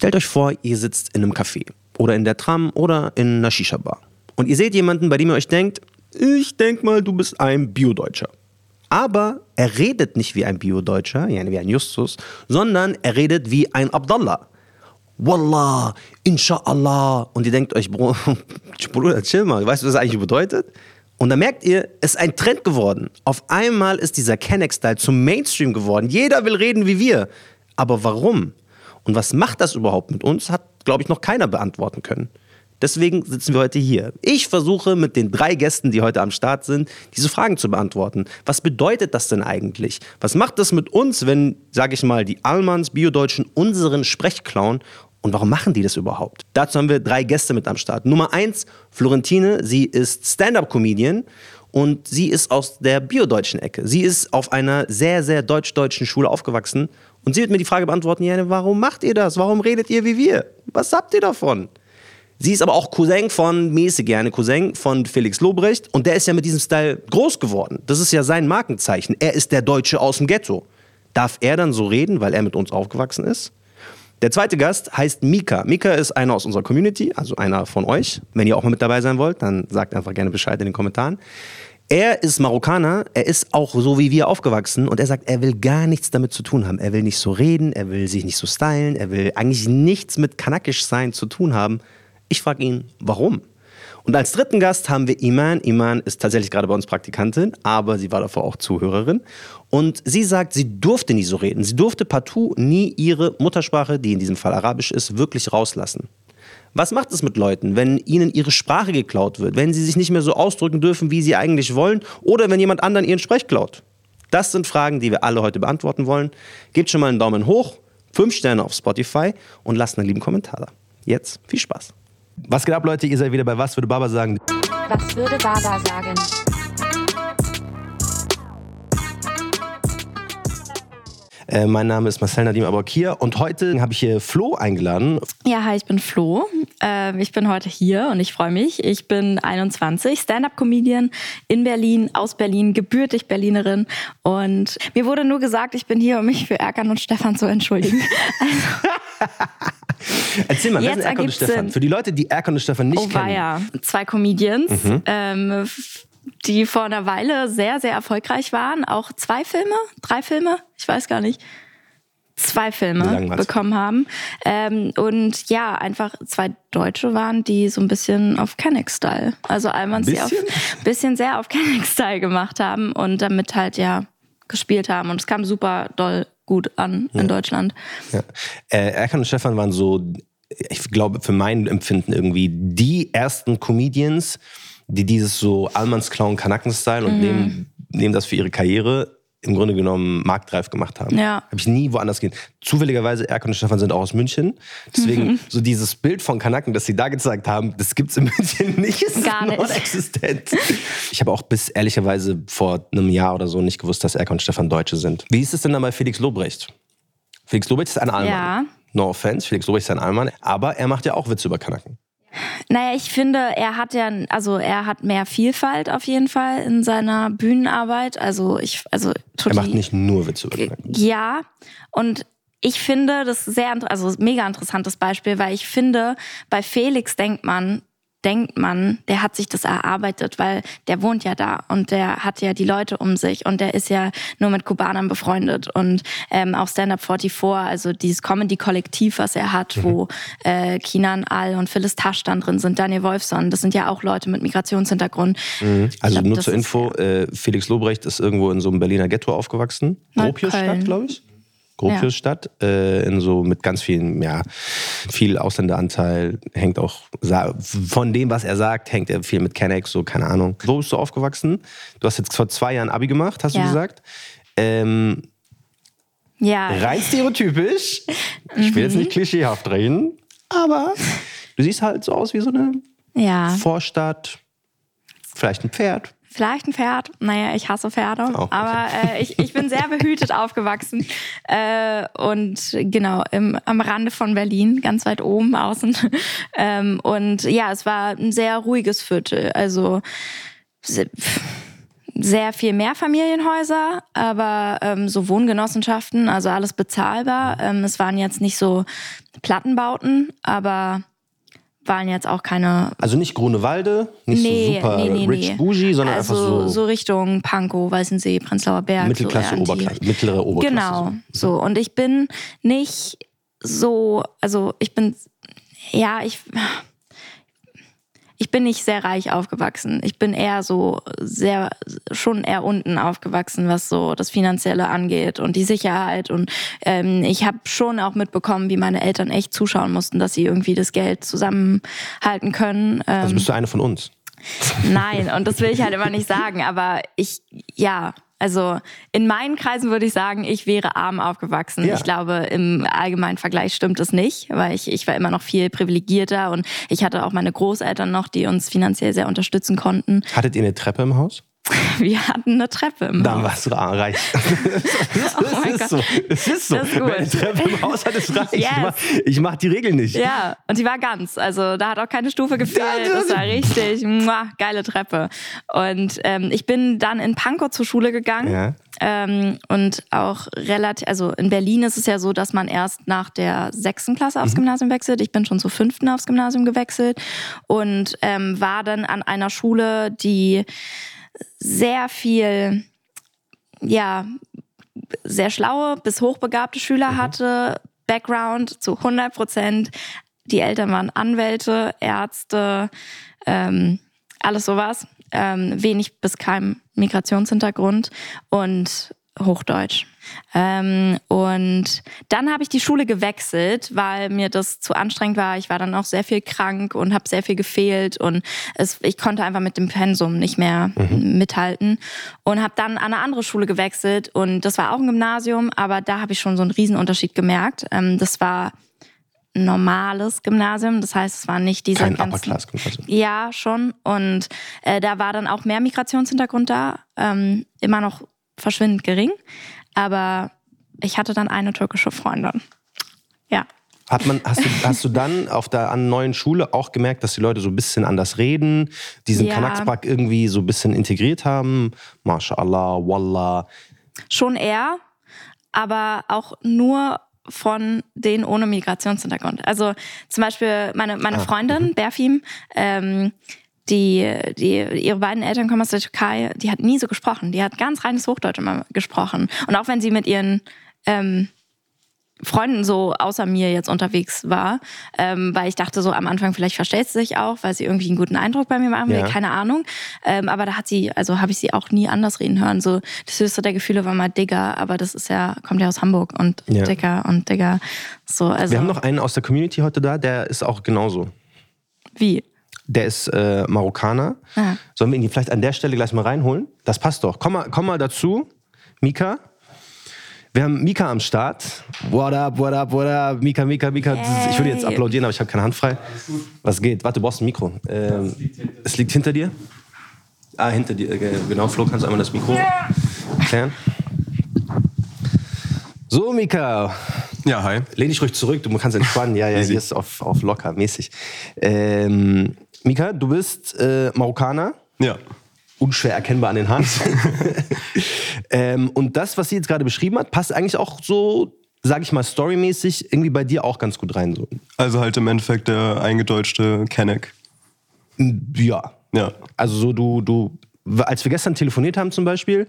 Stellt euch vor, ihr sitzt in einem Café oder in der Tram oder in einer Shisha-Bar. Und ihr seht jemanden, bei dem ihr euch denkt, ich denk mal, du bist ein Biodeutscher. Aber er redet nicht wie ein Biodeutscher, wie ein Justus, sondern er redet wie ein Abdallah. Wallah, Inshallah. Und ihr denkt euch, Bruder, chill mal, weißt du, was das eigentlich bedeutet? Und dann merkt ihr, es ist ein Trend geworden. Auf einmal ist dieser Kennex-Style zum Mainstream geworden. Jeder will reden wie wir. Aber warum? Und was macht das überhaupt mit uns, hat, glaube ich, noch keiner beantworten können. Deswegen sitzen wir heute hier. Ich versuche mit den drei Gästen, die heute am Start sind, diese Fragen zu beantworten. Was bedeutet das denn eigentlich? Was macht das mit uns, wenn, sage ich mal, die Almans, Biodeutschen unseren Sprech klauen und warum machen die das überhaupt? Dazu haben wir drei Gäste mit am Start. Nummer eins, Florentine. Sie ist Stand-up-Comedian und sie ist aus der biodeutschen Ecke. Sie ist auf einer sehr, sehr deutsch-deutschen Schule aufgewachsen und sie wird mir die Frage beantworten, ja, warum macht ihr das? Warum redet ihr wie wir? Was habt ihr davon? Sie ist aber auch Cousin von Mäßig gerne, Cousin von Felix Lobrecht und der ist ja mit diesem Style groß geworden. Das ist ja sein Markenzeichen. Er ist der Deutsche aus dem Ghetto. Darf er dann so reden, weil er mit uns aufgewachsen ist? Der zweite Gast heißt Mika. Mika ist einer aus unserer Community, also einer von euch. Wenn ihr auch mal mit dabei sein wollt, dann sagt einfach gerne Bescheid in den Kommentaren. Er ist Marokkaner, er ist auch so wie wir aufgewachsen und er sagt, er will gar nichts damit zu tun haben. Er will nicht so reden, er will sich nicht so stylen, er will eigentlich nichts mit kanakisch sein zu tun haben. Ich frage ihn, warum? Und als dritten Gast haben wir Iman. Iman ist tatsächlich gerade bei uns Praktikantin, aber sie war davor auch Zuhörerin. Und sie sagt, sie durfte nie so reden. Sie durfte partout nie ihre Muttersprache, die in diesem Fall Arabisch ist, wirklich rauslassen. Was macht es mit Leuten, wenn ihnen ihre Sprache geklaut wird, wenn sie sich nicht mehr so ausdrücken dürfen, wie sie eigentlich wollen, oder wenn jemand anderen ihren Sprech klaut? Das sind Fragen, die wir alle heute beantworten wollen. Gebt schon mal einen Daumen hoch, fünf Sterne auf Spotify und lasst einen lieben Kommentar da. Jetzt viel Spaß. Was geht ab, Leute? Ihr seid wieder bei Was würde Baba sagen? Was würde Baba sagen? Äh, mein Name ist Marcel Nadim Abakir und heute habe ich hier Flo eingeladen. Ja, hi, ich bin Flo. Äh, ich bin heute hier und ich freue mich. Ich bin 21, Stand-up-Comedian in Berlin, aus Berlin, gebürtig Berlinerin. Und mir wurde nur gesagt, ich bin hier, um mich für Erkan und Stefan zu entschuldigen. Also Erzähl mal, wer sind Erkan und Stefan? Sinn. Für die Leute, die Erkan und Stefan nicht oh, kennen. Ja. Zwei Comedians. Mhm. Ähm, die vor einer Weile sehr, sehr erfolgreich waren. Auch zwei Filme, drei Filme, ich weiß gar nicht, zwei Filme bekommen haben. Ähm, und ja, einfach zwei Deutsche waren, die so ein bisschen auf Kenneck-Style, also einmal sie auf bisschen sehr auf Kenneck-Style gemacht haben und damit halt ja gespielt haben. Und es kam super doll gut an ja. in Deutschland. Ja. Äh, Erkan und Stefan waren so, ich glaube, für mein Empfinden irgendwie die ersten Comedians, die dieses so Allmanns Clown Kanaken-Style und mhm. nehmen, nehmen das für ihre Karriere im Grunde genommen marktreif gemacht haben. Ja. Habe ich nie woanders gehen. Zufälligerweise, Erkan und Stefan sind auch aus München. Deswegen, mhm. so dieses Bild von Kanaken, das sie da gezeigt haben, das gibt es in München nicht. Es Gar nicht. existent. Ich habe auch bis ehrlicherweise vor einem Jahr oder so nicht gewusst, dass Erkan und Stefan Deutsche sind. Wie ist es denn dann bei Felix Lobrecht? Felix Lobrecht ist ein Allmann. Ja. No offense, Felix Lobrecht ist ein Allmann. Aber er macht ja auch Witze über Kanaken. Naja, ich finde, er hat ja, also er hat mehr Vielfalt auf jeden Fall in seiner Bühnenarbeit. Also ich, also Er macht nicht nur Witze über Ja, und ich finde das sehr, also mega interessantes Beispiel, weil ich finde, bei Felix denkt man, denkt man, der hat sich das erarbeitet, weil der wohnt ja da und der hat ja die Leute um sich und der ist ja nur mit Kubanern befreundet und ähm, auch Stand Up 44, also dieses Comedy-Kollektiv, was er hat, mhm. wo äh, Kinan Al und Phyllis Tasch dann drin sind, Daniel Wolfson, das sind ja auch Leute mit Migrationshintergrund. Mhm. Also glaub, nur zur Info, äh, Felix Lobrecht ist irgendwo in so einem Berliner Ghetto aufgewachsen, Gropiusstadt, glaube ich. Gropiusstadt, ja. äh, in so mit ganz vielen, ja, viel Ausländeranteil, hängt auch, von dem, was er sagt, hängt er viel mit Kennex, so, keine Ahnung. Wo bist du aufgewachsen? Du hast jetzt vor zwei Jahren Abi gemacht, hast ja. du gesagt. Ähm, ja. Rein stereotypisch. Ich will jetzt nicht mhm. klischeehaft reden, aber du siehst halt so aus wie so eine ja. Vorstadt, vielleicht ein Pferd. Vielleicht ein Pferd. Naja, ich hasse Pferde. Oh, okay. Aber äh, ich, ich bin sehr behütet aufgewachsen. Äh, und genau, im, am Rande von Berlin, ganz weit oben außen. Ähm, und ja, es war ein sehr ruhiges Viertel. Also sehr viel Mehrfamilienhäuser, aber ähm, so Wohngenossenschaften, also alles bezahlbar. Ähm, es waren jetzt nicht so Plattenbauten, aber waren jetzt auch keine. Also nicht Grunewalde, nicht Nee, so super nee, nee, rich nee. bougie, sondern also einfach so, so Richtung Pankow, Weißensee, Prenzlauer Berg. Mittelklasse, so Oberklasse, mittlere Oberklasse. Genau, so. Und ich bin nicht so, also ich bin, ja, ich, ich bin nicht sehr reich aufgewachsen. Ich bin eher so sehr, schon eher unten aufgewachsen, was so das Finanzielle angeht und die Sicherheit. Und ähm, ich habe schon auch mitbekommen, wie meine Eltern echt zuschauen mussten, dass sie irgendwie das Geld zusammenhalten können. Ähm, Also bist du eine von uns. Nein, und das will ich halt immer nicht sagen, aber ich, ja, also in meinen Kreisen würde ich sagen, ich wäre arm aufgewachsen. Ja. Ich glaube, im allgemeinen Vergleich stimmt es nicht, weil ich, ich war immer noch viel privilegierter und ich hatte auch meine Großeltern noch, die uns finanziell sehr unterstützen konnten. Hattet ihr eine Treppe im Haus? Wir hatten eine Treppe im Dann Haus. warst du reich. Oh es ist Gott. so. Es ist so. Ist. Wer eine Treppe im Haus hat, ist reich. Ich, Yes. mach, ich mach die Regel nicht. Ja, und die war ganz. Also da hat auch keine Stufe gefehlt. Das war richtig muah, geile Treppe. Und ähm, ich bin dann in Pankow zur Schule gegangen. Ja. Ähm, und auch relativ, also in Berlin ist es ja so, dass man erst nach der sechsten Klasse aufs Gymnasium wechselt. Ich bin schon zur fünften aufs Gymnasium gewechselt und ähm, war dann an einer Schule, die sehr viel, ja, sehr schlaue bis hochbegabte Schüler hatte, Background zu 100 Prozent. Die Eltern waren Anwälte, Ärzte, ähm, alles sowas. Ähm, wenig bis kein Migrationshintergrund und Hochdeutsch. Ähm, und dann habe ich die Schule gewechselt, weil mir das zu anstrengend war. Ich war dann auch sehr viel krank und habe sehr viel gefehlt und es, ich konnte einfach mit dem Pensum nicht mehr mithalten und habe dann an eine andere Schule gewechselt und das war auch ein Gymnasium, aber da habe ich schon so einen Riesenunterschied gemerkt. Ähm, das war ein normales Gymnasium, das heißt, es war nicht dieser Kein ganzen- Upper Class Gymnasium. ja, schon. Und äh, da war dann auch mehr Migrationshintergrund da. Ähm, immer noch verschwindend gering. Aber ich hatte dann eine türkische Freundin. Ja. Hat man, hast, du, hast du dann auf der an neuen Schule auch gemerkt, dass die Leute so ein bisschen anders reden, diesen Ja. Kanakspark irgendwie so ein bisschen integriert haben? MashaAllah, Wallah. Schon eher, aber auch nur von denen ohne Migrationshintergrund. Also zum Beispiel meine, meine Freundin, Berfim, ähm, die, die, ihre beiden Eltern kommen aus der Türkei, die hat nie so gesprochen. Die hat ganz reines Hochdeutsch immer gesprochen. Und auch wenn sie mit ihren ähm, Freunden so außer mir jetzt unterwegs war, ähm, weil ich dachte so am Anfang, vielleicht verstellt sie sich auch, weil sie irgendwie einen guten Eindruck bei mir machen will, Ja. keine Ahnung. Ähm, aber da hat sie, also habe ich sie auch nie anders reden hören. So das höchste der Gefühle war mal Digger, aber das ist ja, kommt ja aus Hamburg und Ja. Digger und Digger. So, also Wir haben noch einen aus der Community heute da, der ist auch genauso. wie? Der ist äh, Marokkaner. Ah. Sollen wir ihn vielleicht an der Stelle gleich mal reinholen? Das passt doch. Komm mal, komm mal dazu, Mika. Wir haben Mika am Start. What up, what up, what up? Mika, Mika, Mika. Ich würde jetzt Hey. applaudieren, aber ich habe keine Hand frei. Was geht? Warte, du brauchst ein Mikro. Ähm, es liegt hinter dir. Ah, hinter dir. äh, Genau, Flo, kannst du einmal das Mikro erklären? So, Mika. Ja, hi. Lehn dich ruhig zurück, du kannst entspannen. Ja, ja, hier ist auf, auf locker, mäßig. Ähm, Mika, du bist äh, Marokkaner, Ja. unschwer erkennbar an den Haaren. ähm, und das, was sie jetzt gerade beschrieben hat, passt eigentlich auch so, sag ich mal, storymäßig irgendwie bei dir auch ganz gut rein. So. Also halt im Endeffekt der eingedeutschte Kenneck. Ja. Ja. Also so du, du, als wir gestern telefoniert haben zum Beispiel,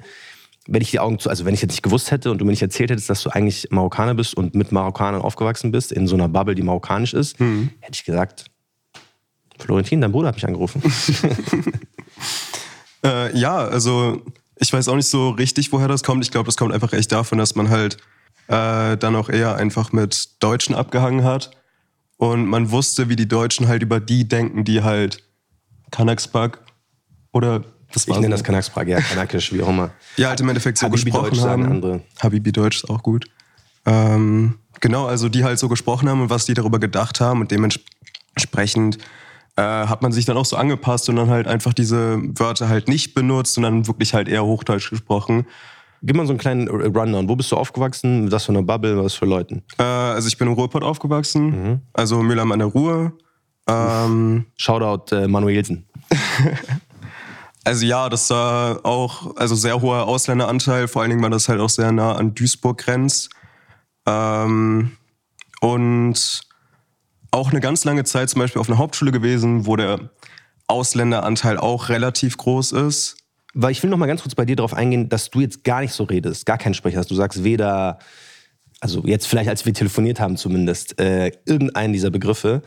wenn ich die Augen zu, also wenn ich jetzt nicht gewusst hätte und du mir nicht erzählt hättest, dass du eigentlich Marokkaner bist und mit Marokkanern aufgewachsen bist, in so einer Bubble, die marokkanisch ist, hätte ich gesagt, Florentin, dein Bruder hat mich angerufen. Äh, ja, also ich weiß auch nicht so richtig, woher das kommt. Ich glaube, das kommt einfach echt davon, dass man halt äh, dann auch eher einfach mit Deutschen abgehangen hat. Und man wusste, wie die Deutschen halt über die denken, die halt Kanaksbak oder das Ich war nenne so. das Kanaksprag, ja, Kanakisch, wie auch immer. Ja, halt im Endeffekt so Habibi gesprochen Deutsch haben. andere. Habibi Deutsch ist auch gut. Ähm, genau, also die halt so gesprochen haben und was die darüber gedacht haben und dementsprechend äh, hat man sich dann auch so angepasst und dann halt einfach diese Wörter halt nicht benutzt und dann wirklich halt eher Hochdeutsch gesprochen. Gib mal so einen kleinen Rundown. Wo bist du aufgewachsen? Was für eine Bubble? Was für Leuten? Äh, also ich bin in Ruhrpott aufgewachsen, Mhm. also Mülheim an der Ruhr. Ähm, Shoutout äh, Manuelsen. Also ja, das war auch also sehr hoher Ausländeranteil, vor allen Dingen, weil das halt auch sehr nah an Duisburg grenzt. Ähm, und auch eine ganz lange Zeit zum Beispiel auf einer Hauptschule gewesen, wo der Ausländeranteil auch relativ groß ist. Weil ich will noch mal ganz kurz bei dir darauf eingehen, dass du jetzt gar nicht so redest, gar keinen Sprecher hast. Du sagst weder, also jetzt vielleicht, als wir telefoniert haben zumindest, äh, irgendeinen dieser Begriffe.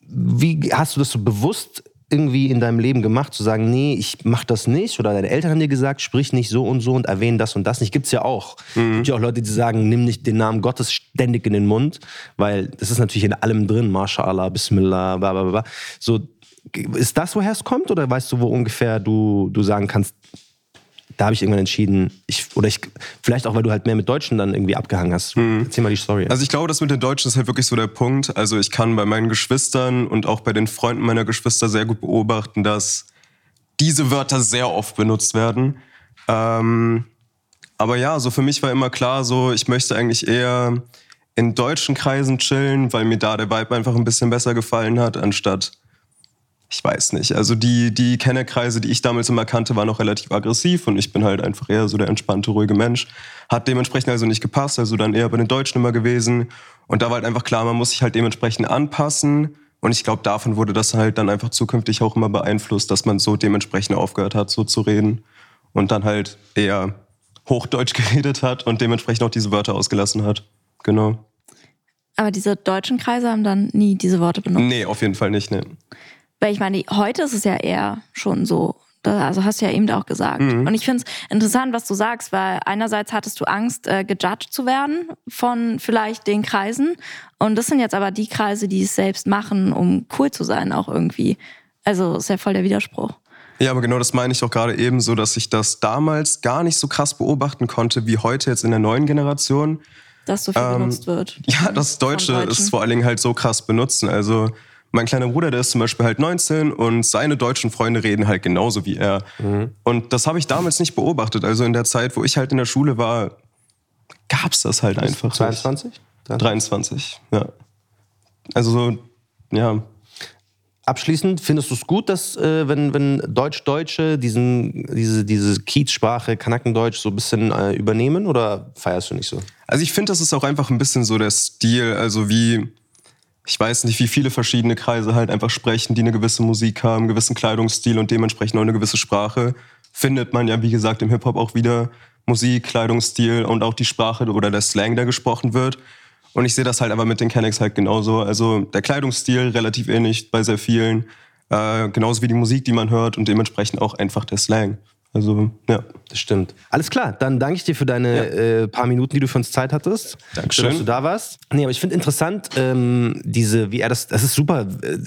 Wie hast du das so bewusst irgendwie in deinem Leben gemacht, zu sagen, nee, ich mach das nicht? Oder deine Eltern haben dir gesagt, sprich nicht so und so und erwähnen das und das nicht. Gibt's ja auch. Mhm. Gibt ja auch Leute, die sagen, nimm nicht den Namen Gottes ständig in den Mund, weil das ist natürlich in allem drin. MashaAllah, Bismillah, bla bla bla. So, ist das, woher es kommt? Oder weißt du, wo ungefähr du, du sagen kannst, da habe ich irgendwann entschieden, ich, oder ich, vielleicht auch, weil du halt mehr mit Deutschen dann irgendwie abgehangen hast. Mhm. Erzähl mal die Story. Also ich glaube, das mit den Deutschen ist halt wirklich so der Punkt. Also ich kann bei meinen Geschwistern und auch bei den Freunden meiner Geschwister sehr gut beobachten, dass diese Wörter sehr oft benutzt werden. Ähm, aber ja, so für mich war immer klar, so ich möchte eigentlich eher in deutschen Kreisen chillen, weil mir da der Vibe einfach ein bisschen besser gefallen hat, anstatt ich weiß nicht. Also die, die Kennerkreise, die ich damals immer kannte, waren noch relativ aggressiv und ich bin halt einfach eher so der entspannte, ruhige Mensch. Hat dementsprechend also nicht gepasst, also dann eher bei den Deutschen immer gewesen. Und da war halt einfach klar, man muss sich halt dementsprechend anpassen. Und ich glaube, davon wurde das halt dann einfach zukünftig auch immer beeinflusst, dass man so dementsprechend aufgehört hat, so zu reden. Und dann halt eher Hochdeutsch geredet hat und dementsprechend auch diese Wörter ausgelassen hat. Genau. Aber diese deutschen Kreise haben dann nie diese Worte benutzt? Nee, auf jeden Fall nicht, nee. Weil ich meine, heute ist es ja eher schon so. Also hast du ja eben auch gesagt. Mhm. Und ich finde es interessant, was du sagst, weil einerseits hattest du Angst, äh, gejudged zu werden von vielleicht den Kreisen. Und das sind jetzt aber die Kreise, die es selbst machen, um cool zu sein, auch irgendwie. Also ist ja voll der Widerspruch. Ja, aber genau das meine ich auch gerade eben so, dass ich das damals gar nicht so krass beobachten konnte wie heute jetzt in der neuen Generation. Dass so viel ähm, benutzt wird. Ja, das Deutsche ist vor allen Dingen halt so krass benutzen. Also mein kleiner Bruder, der ist zum Beispiel halt 19 und seine deutschen Freunde reden halt genauso wie er. Mhm. Und das habe ich damals nicht beobachtet. Also in der Zeit, wo ich halt in der Schule war, gab es das halt einfach. 22? 23, ja. Also so, ja. Abschließend, findest du es gut, dass äh, wenn, wenn Deutsch-Deutsche diesen, diese, diese Kiezsprache, Kanackendeutsch so ein bisschen äh, übernehmen oder feierst du nicht so? Also ich finde, das ist auch einfach ein bisschen so der Stil, also wie ich weiß nicht, wie viele verschiedene Kreise halt einfach sprechen, die eine gewisse Musik haben, einen gewissen Kleidungsstil und dementsprechend auch eine gewisse Sprache. Findet man ja, wie gesagt, im Hip-Hop auch wieder Musik, Kleidungsstil und auch die Sprache oder der Slang, der gesprochen wird. Und ich sehe das halt aber mit den Kennex halt genauso. Also der Kleidungsstil relativ ähnlich bei sehr vielen. Äh, genauso wie die Musik, die man hört und dementsprechend auch einfach der Slang. Also, ja. Das stimmt. Alles klar, dann danke ich dir für deine ja. äh, paar Minuten, die du für uns Zeit hattest. Dankeschön. Schön, dass du da warst. Nee, aber ich finde interessant, ähm, diese, wie er das, das ist super äh,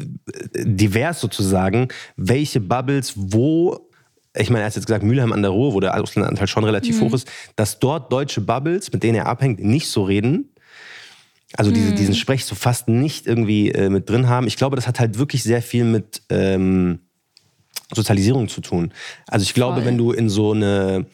divers sozusagen, welche Bubbles wo ich meine, er hat jetzt gesagt, Mülheim an der Ruhr, wo der Ausländeranteil schon relativ mhm. hoch ist, dass dort deutsche Bubbles, mit denen er abhängt, nicht so reden. Also diese, mhm. diesen Sprech so fast nicht irgendwie äh, mit drin haben. Ich glaube, das hat halt wirklich sehr viel mit ähm, Sozialisierung zu tun. Also ich glaube, Voll. wenn du in so eine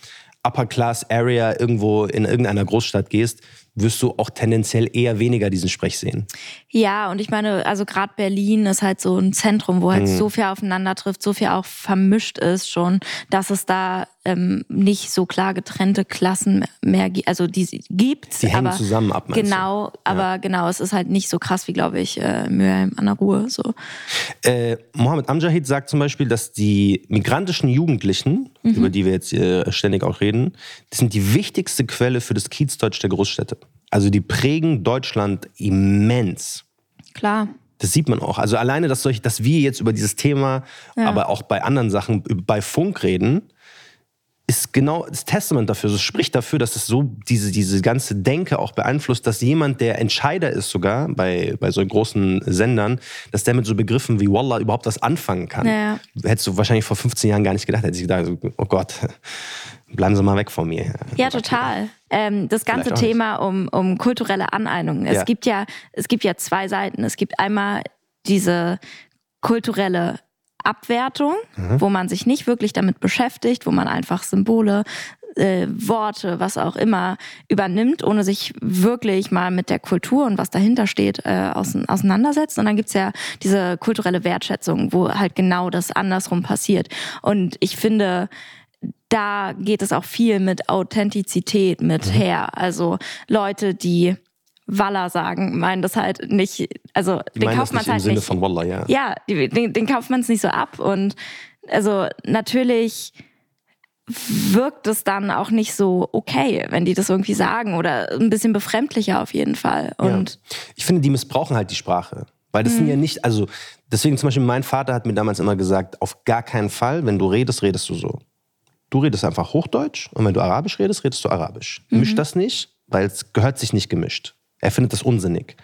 Upper Class Area irgendwo in irgendeiner Großstadt gehst, wirst du auch tendenziell eher weniger diesen Sprech sehen. Ja, und ich meine, also gerade Berlin ist halt so ein Zentrum, wo halt mhm. so viel aufeinander trifft, so viel auch vermischt ist schon, dass es da ähm, nicht so klar getrennte Klassen mehr gibt. Also die gibt Die hängen aber zusammen ab. Genau, du? aber ja. genau, es ist halt nicht so krass wie, glaube ich, äh, Mülheim an der Ruhe. So. Äh, Mohammed Amjahid sagt zum Beispiel, dass die migrantischen Jugendlichen, mhm. über die wir jetzt äh, ständig auch reden, das sind die wichtigste Quelle für das Kiezdeutsch der Großstädte. Also die prägen Deutschland immens. Klar. Das sieht man auch. Also alleine, dass, solch, dass wir jetzt über dieses Thema, ja. aber auch bei anderen Sachen, bei Funk reden, ist genau das Testament dafür. Es spricht dafür, dass es so diese, diese ganze Denke auch beeinflusst, dass jemand, der Entscheider ist sogar bei, bei so großen Sendern, dass der mit so Begriffen wie Wallah überhaupt was anfangen kann. Ja. Hättest du wahrscheinlich vor 15 Jahren gar nicht gedacht. Hättest du gedacht, oh Gott, bleiben Sie mal weg von mir. Ja, total. Ähm, das ganze Thema um, um kulturelle Aneignung. Es, ja. gibt ja, es gibt ja zwei Seiten. Es gibt einmal diese kulturelle Abwertung, mhm. wo man sich nicht wirklich damit beschäftigt, wo man einfach Symbole äh, Worte, was auch immer, übernimmt, ohne sich wirklich mal mit der Kultur und was dahinter steht, äh, auseinandersetzt. Und dann gibt's ja diese kulturelle Wertschätzung, wo halt genau das andersrum passiert. Und ich finde, da geht es auch viel mit Authentizität mit mhm. her. Also Leute, die Walla sagen, meinen das halt nicht, also Die den kauft man halt Sinne nicht. von Wallah, ja. Ja, den, den kauft man es nicht so ab. Und also natürlich wirkt es dann auch nicht so okay, wenn die das irgendwie sagen oder ein bisschen befremdlicher auf jeden Fall. Und ja. Ich finde, die missbrauchen halt die Sprache. Weil das sind Mhm. ja nicht, also deswegen zum Beispiel mein Vater hat mir damals immer gesagt, auf gar keinen Fall, wenn du redest, redest du so. Du redest einfach Hochdeutsch und wenn du Arabisch redest, redest du Arabisch. Mhm. Misch das nicht, weil es gehört sich nicht gemischt. Er findet das unsinnig.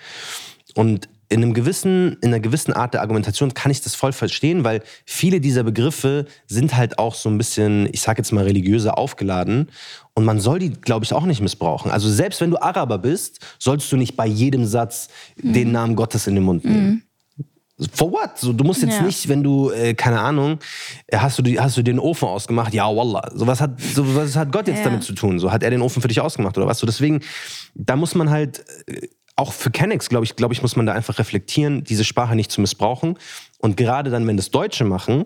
Und in, einem gewissen, in einer gewissen Art der Argumentation kann ich das voll verstehen, weil viele dieser Begriffe sind halt auch so ein bisschen, ich sag jetzt mal, religiöser aufgeladen. Und man soll die, glaube ich, auch nicht missbrauchen. Also selbst wenn du Araber bist, solltest du nicht bei jedem Satz den Namen Gottes in den Mund nehmen. For what? So, du musst jetzt Ja. nicht, wenn du, äh, keine Ahnung, äh, hast du, die, hast du den Ofen ausgemacht? Ja, wallah. So was hat, so was hat Gott jetzt Ja. damit zu tun? So hat er den Ofen für dich ausgemacht oder was? So deswegen, da muss man halt, äh, auch für Kennex, glaube ich, glaube ich, muss man da einfach reflektieren, diese Sprache nicht zu missbrauchen. Und gerade dann, wenn das Deutsche machen,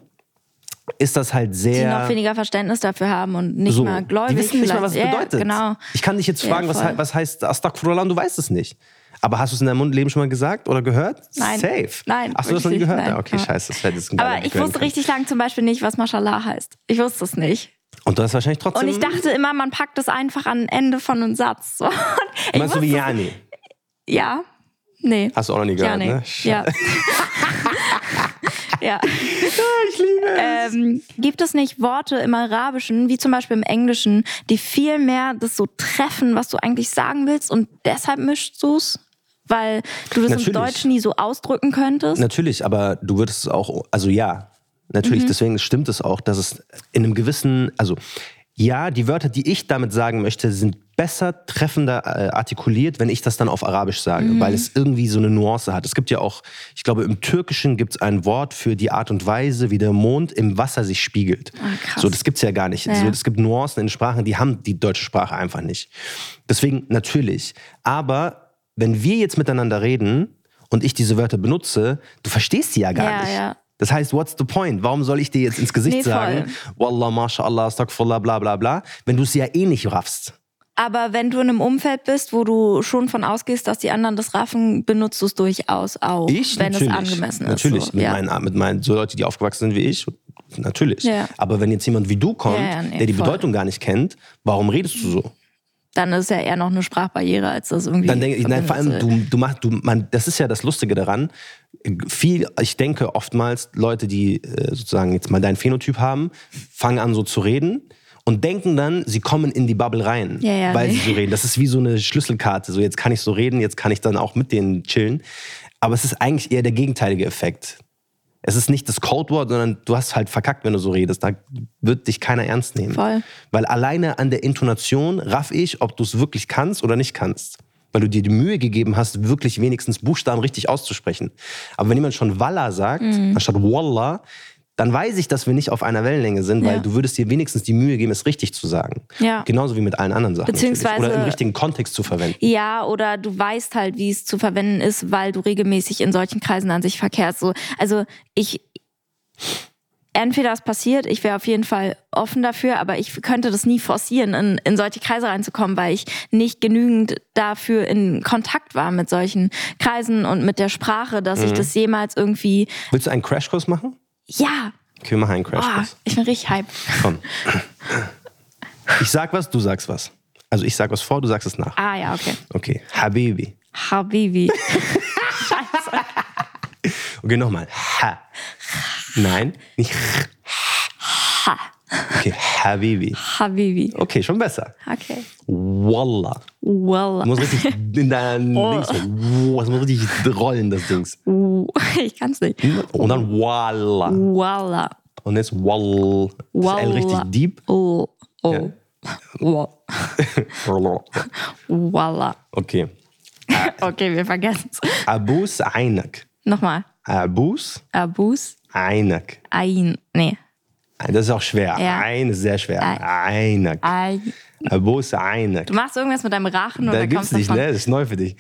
ist das halt die sehr. noch weniger Verständnis dafür haben und nicht so. mal gläubig. Die wissen nicht mal, was es vielleicht. Ja, bedeutet. genau. Ich kann dich jetzt fragen, was, was heißt Astaghfirullah und du weißt es nicht. Aber hast du es in deinem Leben schon mal gesagt oder gehört? Nein. Safe. Nein, Ach, du hast noch nie gehört? nicht. Ja, okay, Nein. scheiße. Das wäre jetzt ein Aber ich wusste richtig lang zum Beispiel nicht, was Mashallah heißt. Ich wusste es nicht. Und du hast wahrscheinlich trotzdem. Und ich dachte immer, man packt es einfach an Ende von einem Satz. So. Meinst du wie Yani? Ja. Nee. Hast du auch noch nie gehört, ja, nee. ne? Ja. ja. Ich liebe es. Ähm, gibt es nicht Worte im Arabischen, wie zum Beispiel im Englischen, die viel mehr das so treffen, was du eigentlich sagen willst und deshalb mischst du es? Weil du das Natürlich. im Deutschen nie so ausdrücken könntest? Natürlich, aber du würdest es auch, also ja, natürlich, Mhm. deswegen stimmt es auch, dass es in einem gewissen, also ja, die Wörter, die ich damit sagen möchte, sind besser, treffender äh, artikuliert, wenn ich das dann auf Arabisch sage, Mhm. weil es irgendwie so eine Nuance hat. Es gibt ja auch, ich glaube, im Türkischen gibt es ein Wort für die Art und Weise, wie der Mond im Wasser sich spiegelt. Krass. So, das gibt's ja gar nicht. Ja. So, es gibt Nuancen in Sprachen, die haben die deutsche Sprache einfach nicht. Deswegen natürlich. Aber wenn wir jetzt miteinander reden und ich diese Wörter benutze, du verstehst sie ja gar Ja, nicht. ja. Das heißt, what's the point? Warum soll ich dir jetzt ins Gesicht Nee, sagen, Wallah, MashaAllah, Astaghfirullah, bla bla bla, wenn du es ja eh nicht raffst? Aber wenn du in einem Umfeld bist, wo du schon von ausgehst, dass die anderen das raffen, benutzt du es durchaus auch, Ich wenn natürlich. es angemessen natürlich, ist. So. mit, ja. meinen, mit meinen, so Leute, die aufgewachsen sind wie ich, natürlich. Ja. Aber wenn jetzt jemand wie du kommt, ja, nee, der die voll. Bedeutung gar nicht kennt, warum redest du so? Dann ist ja eher noch eine Sprachbarriere, als das irgendwie. Dann denke ich, nein, vor allem, du, du machst, du, man, das ist ja das Lustige daran. Viel, ich denke oftmals, Leute, die äh, sozusagen jetzt mal deinen Phänotyp haben, fangen an so zu reden und denken dann, sie kommen in die Bubble rein, Ja, ja, weil nee. sie so reden. Das ist wie so eine Schlüsselkarte. So, jetzt kann ich so reden, jetzt kann ich dann auch mit denen chillen. Aber es ist eigentlich eher der gegenteilige Effekt. Es ist nicht das Codewort, sondern du hast halt verkackt, wenn du so redest. Da wird dich keiner ernst nehmen. Voll. Weil alleine an der Intonation raff ich, ob du es wirklich kannst oder nicht kannst. Weil du dir die Mühe gegeben hast, wirklich wenigstens Buchstaben richtig auszusprechen. Aber wenn jemand schon Wallah sagt, Mhm. anstatt Wallah, dann weiß ich, dass wir nicht auf einer Wellenlänge sind, weil Ja. du würdest dir wenigstens die Mühe geben, es richtig zu sagen. Ja. Genauso wie mit allen anderen Sachen. Beziehungsweise- Oder im richtigen Kontext zu verwenden. Ja, oder du weißt halt, wie es zu verwenden ist, weil du regelmäßig in solchen Kreisen an sich verkehrst. So, also ich, entweder es passiert, ich wäre auf jeden Fall offen dafür, aber ich könnte das nie forcieren, in, in solche Kreise reinzukommen, weil ich nicht genügend dafür in Kontakt war mit solchen Kreisen und mit der Sprache, dass Mhm. ich das jemals irgendwie, Willst du einen Crashkurs machen? Ja, Okay, wir machen einen oh, Crashkurs. ich bin richtig hype. Komm. Ich sag was, du sagst was. Also ich sag was vor, du sagst es nach. Ah ja, okay. Okay. Habibi. Habibi. Okay, nochmal. Ha. Nein, nicht Ha. Okay, Habibi. Habibi. Okay, schon besser. Okay. Wallah. Well. Du musst richtig in dein Oh. Dings. Wow, Es muss richtig rollen, das Dings. Ich kann's nicht. Und dann Wallah. Voila. Und jetzt Wall. Das ist L richtig Wallah. deep. Oh. Oh. Wa- Voila. Okay. Okay, wir vergessen es. Abus Einak. Nochmal. Abus Abus Einak. Ein. Nee. Das ist auch schwer. Ja. Ein ist sehr schwer. Ei. Einak. Ei. Abus Einak. Du machst irgendwas mit deinem Rachen Da oder gibt's nicht, davon? ne? Das ist neu für dich.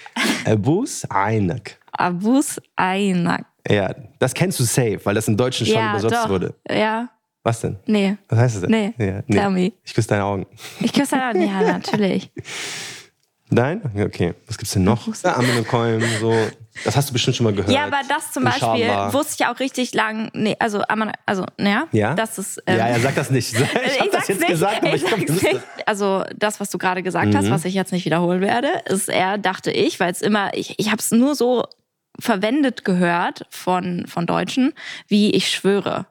Abus Einak. Abus Einak. Ja, das kennst du safe, weil das im Deutschen schon Ja, übersetzt doch. wurde. Ja, Was denn? nee. Was heißt das denn? Nee. Ja, Tell me. Ich küsse deine Augen. Ich küsse deine Ja, natürlich. Nein? Okay. Was gibt's denn noch? Ja, Amen und Kolm, so. Das hast du bestimmt schon mal gehört. Ja, aber das zum Beispiel wusste ich auch richtig lang. Nee, also, also, naja. Ja? Das ist. ähm, ja, ja, sag das nicht. Ich hab das jetzt nicht, gesagt, aber ich, ich glaube. Also das, was du gerade gesagt hast, was ich jetzt nicht wiederholen werde, ist eher, dachte ich, weil es immer, ich, ich habe es nur so verwendet gehört von, von Deutschen, wie ich schwöre.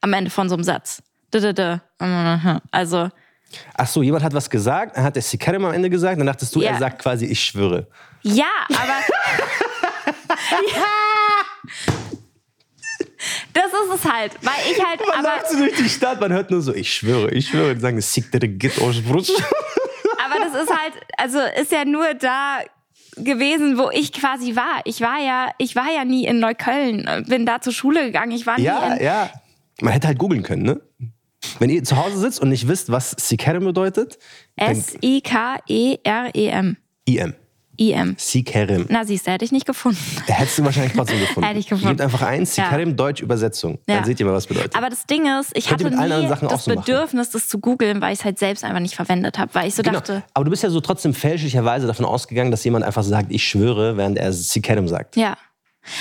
Am Ende von so einem Satz. Also, Ach so, jemand hat was gesagt, dann hat der Sikarem am Ende gesagt, dann dachtest du, Ja. er sagt quasi, ich schwöre. ja, aber. Das ist es halt, weil ich halt, Man aber, läuft so durch die Stadt, man hört nur so, ich schwöre, ich schwöre. Die sagen, Siktere Git Oshbrutsch. Aber das ist halt, also ist ja nur da gewesen, wo ich quasi war. Ich war ja, ich war ja nie in Neukölln, bin da zur Schule gegangen. Ich war nie Ja, in. ja. Man hätte halt googeln können, ne? Wenn ihr zu Hause sitzt und nicht wisst, was Sikarem bedeutet, S-I-K-E-R-E-M. IM. I-M. Sikarem. Na, siehst du, hätte ich nicht gefunden. Hättest du wahrscheinlich trotzdem gefunden. Hätte ich gefunden. Gebt einfach ein, Sikarem, Deutsch Übersetzung. Ja. Dann seht ihr mal, was bedeutet. Aber das Ding ist, ich Könnt hatte nie das so. Bedürfnis, das zu googeln, weil ich es halt selbst einfach nicht verwendet habe. Weil ich so Genau. dachte, Aber du bist ja so trotzdem fälschlicherweise davon ausgegangen, dass jemand einfach sagt, ich schwöre, während er Sikarem sagt. ja.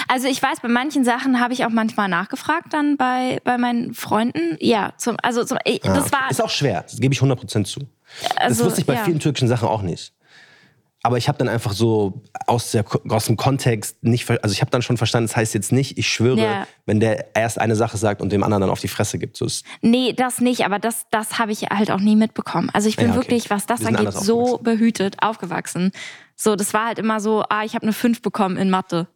Also ich weiß, bei manchen Sachen habe ich auch manchmal nachgefragt dann bei, bei meinen Freunden. Ja, zum, also zum, ich, Ah, das war Ist auch schwer, das gebe ich 100% zu. das also, wusste ich bei ja. vielen türkischen Sachen auch nicht. Aber ich habe dann einfach so aus, der, aus dem Kontext nicht, also ich habe dann schon verstanden, das heißt jetzt nicht, ich schwöre, Ja. wenn der erst eine Sache sagt und dem anderen dann auf die Fresse gibt. So ist, Nee, das nicht, aber das, das habe ich halt auch nie mitbekommen. Also ich bin Ja, okay. wirklich, was das Wir angeht, so behütet aufgewachsen. So, das war halt immer so, ah, ich habe eine 5 bekommen in Mathe.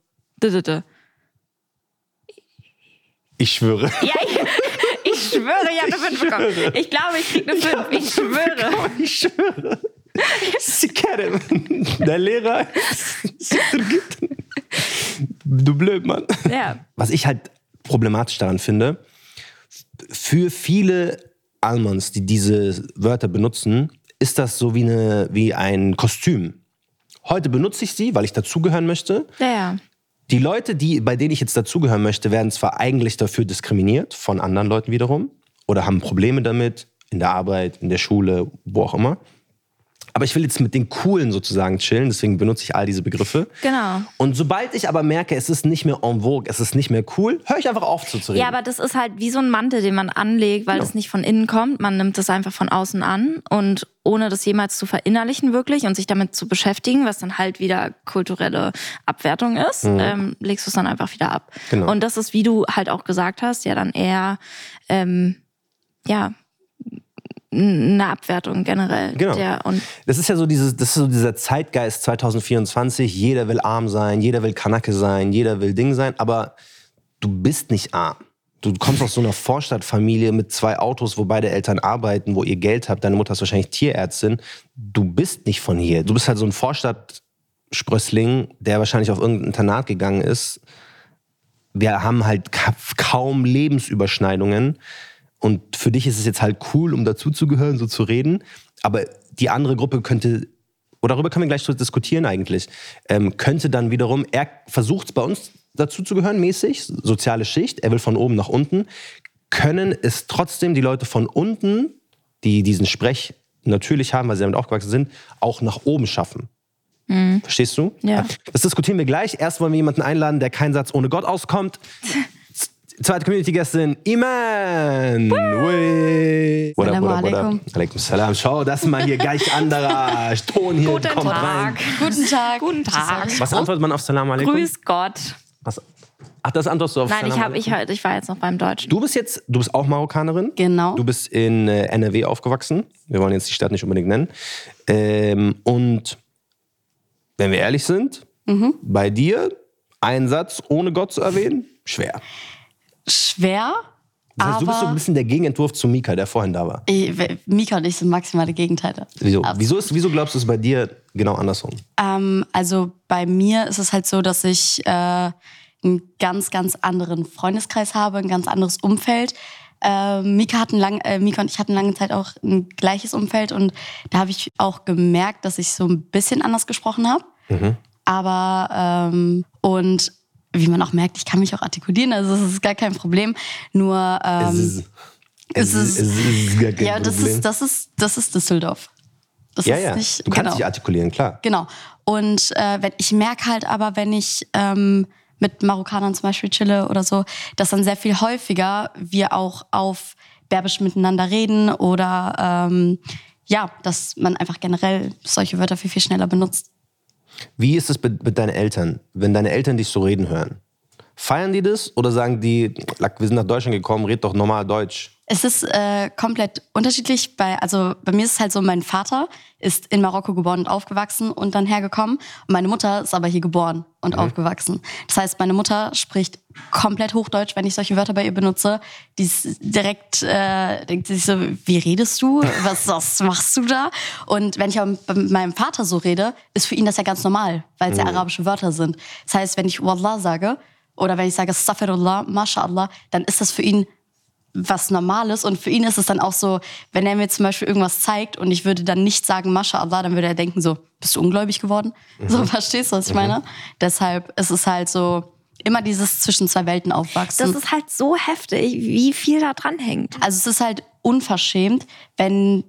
Ich schwöre. Ja, ich, ich schwöre, ich habe eine 5 bekommen. Ich glaube, ich krieg eine 5. Ich schwöre. Ich schwöre. Sikarem. Der Lehrer. du blöd, Mann. Ja. Was ich halt problematisch daran finde, für viele Almans, die diese Wörter benutzen, ist das so wie, eine, wie ein Kostüm. Heute benutze ich sie, weil ich dazugehören möchte. Ja, ja. Die Leute, die, bei denen ich jetzt dazugehören möchte, werden zwar eigentlich dafür diskriminiert, von anderen Leuten wiederum, oder haben Probleme damit, in der Arbeit, in der Schule, wo auch immer. Aber ich will jetzt mit den Coolen sozusagen chillen, deswegen benutze ich all diese Begriffe. Genau. Und sobald ich aber merke, es ist nicht mehr en vogue, es ist nicht mehr cool, höre ich einfach auf so zu reden. Ja, aber das ist halt wie so ein Mantel, den man anlegt, weil das nicht von innen kommt. Man nimmt das einfach von außen an und ohne das jemals zu verinnerlichen wirklich und sich damit zu beschäftigen, was dann halt wieder kulturelle Abwertung ist, ähm, legst du es dann einfach wieder ab. Mhm. Genau. Und das ist, wie du halt auch gesagt hast, ja dann eher ähm, ja eine Abwertung generell. Genau. Der, und Das ist ja so dieses, das ist so dieser Zeitgeist 2024. Jeder will arm sein, jeder will Kanake sein, jeder will Ding sein, aber du bist nicht arm. Du kommst aus so einer Vorstadtfamilie mit zwei Autos, wo beide Eltern arbeiten, wo ihr Geld habt. Deine Mutter ist wahrscheinlich Tierärztin. Du bist nicht von hier. Du bist halt so ein Vorstadtsprössling, der wahrscheinlich auf irgendein Internat gegangen ist. Wir haben halt ka kaum Lebensüberschneidungen. Und für dich ist es jetzt halt cool, um dazuzugehören, so zu reden. Aber die andere Gruppe könnte, oder darüber können wir gleich so diskutieren eigentlich, ähm, könnte dann wiederum, er versucht bei uns dazuzugehören, mäßig, soziale Schicht, er will von oben nach unten, können es trotzdem die Leute von unten, die diesen Sprech natürlich haben, weil sie damit aufgewachsen sind, auch nach oben schaffen. Verstehst du? Ja. Das diskutieren wir gleich. Erst wollen wir jemanden einladen, der keinen Satz ohne Gott auskommt. Zweite Community-Gästin, Iman. Ui. What up, what up, what up? alaikum. Salam. Schau, das ist mal hier gleich anderer Ton hier. Guten kommt Tag. rein. Guten Tag. Guten Tag. Was antwortet man auf Salam alaikum? Grüß Gott. Was? Ach, das antwortest du auf Nein, ich Salam habe ich alaikum? halt, ich war jetzt noch beim Deutschen. Du bist jetzt, du bist auch Marokkanerin. Genau. Du bist in äh, NRW aufgewachsen. Wir wollen jetzt die Stadt nicht unbedingt nennen. Ähm, und wenn wir ehrlich sind, Mhm. bei dir einen Satz ohne Gott zu erwähnen, schwer. Schwer. Das heißt, du bist so ein aber bisschen der Gegenentwurf zu Mika, der vorhin da war. ich, Mika und ich sind maximale Gegenteile. Wieso, Abs- wieso, ist, wieso glaubst du es bei dir genau andersrum? Ähm, also bei mir ist es halt so, dass ich äh, einen ganz, ganz anderen Freundeskreis habe, ein ganz anderes Umfeld. Ähm, Mika, hatten lang, äh, Mika und ich hatten lange Zeit auch ein gleiches Umfeld und da habe ich auch gemerkt, dass ich so ein bisschen anders gesprochen habe. Aber, ähm, und wie man auch merkt, ich kann mich auch artikulieren, also das ist gar kein Problem. Nur, ähm, es ist, es es ist, ist- es ist gar kein ja, das Problem. ist, das ist, das ist Düsseldorf. Das ja, ja. nicht, du kannst genau. dich artikulieren, klar. Genau. Und äh, wenn, ich merke halt aber, wenn ich ähm, mit Marokkanern zum Beispiel chille oder so, dass dann sehr viel häufiger wir auch auf Berbisch miteinander reden oder ähm, ja, dass man einfach generell solche Wörter viel, viel schneller benutzt. Wie ist es mit, mit deinen Eltern, wenn deine Eltern dich so reden hören? Feiern die das oder sagen die, "Lack, wir sind nach Deutschland gekommen, red doch normal Deutsch? Es ist äh, komplett unterschiedlich. Bei, also bei mir ist es halt so, mein Vater ist in Marokko geboren und aufgewachsen und dann hergekommen. Und meine Mutter ist aber hier geboren und aufgewachsen. Das heißt, meine Mutter spricht komplett Hochdeutsch, wenn ich solche Wörter bei ihr benutze. Die ist direkt, äh, denkt sich so, wie redest du? Was, was machst du da? Und wenn ich mit meinem Vater so rede, ist für ihn das ja ganz normal, weil es ja arabische Wörter sind. Das heißt, wenn ich Wallah sage oder wenn ich sage Astaghfirullah, Masha'Allah, dann ist das für ihn was Normales und für ihn ist es dann auch so, wenn er mir zum Beispiel irgendwas zeigt und ich würde dann nicht sagen Mashallah, dann würde er denken so, bist du ungläubig geworden? So, verstehst du, was ich meine? Deshalb ist es halt so, immer dieses zwischen zwei Welten aufwachsen. Das ist halt so heftig, wie viel da dran hängt. Also es ist halt unverschämt, wenn,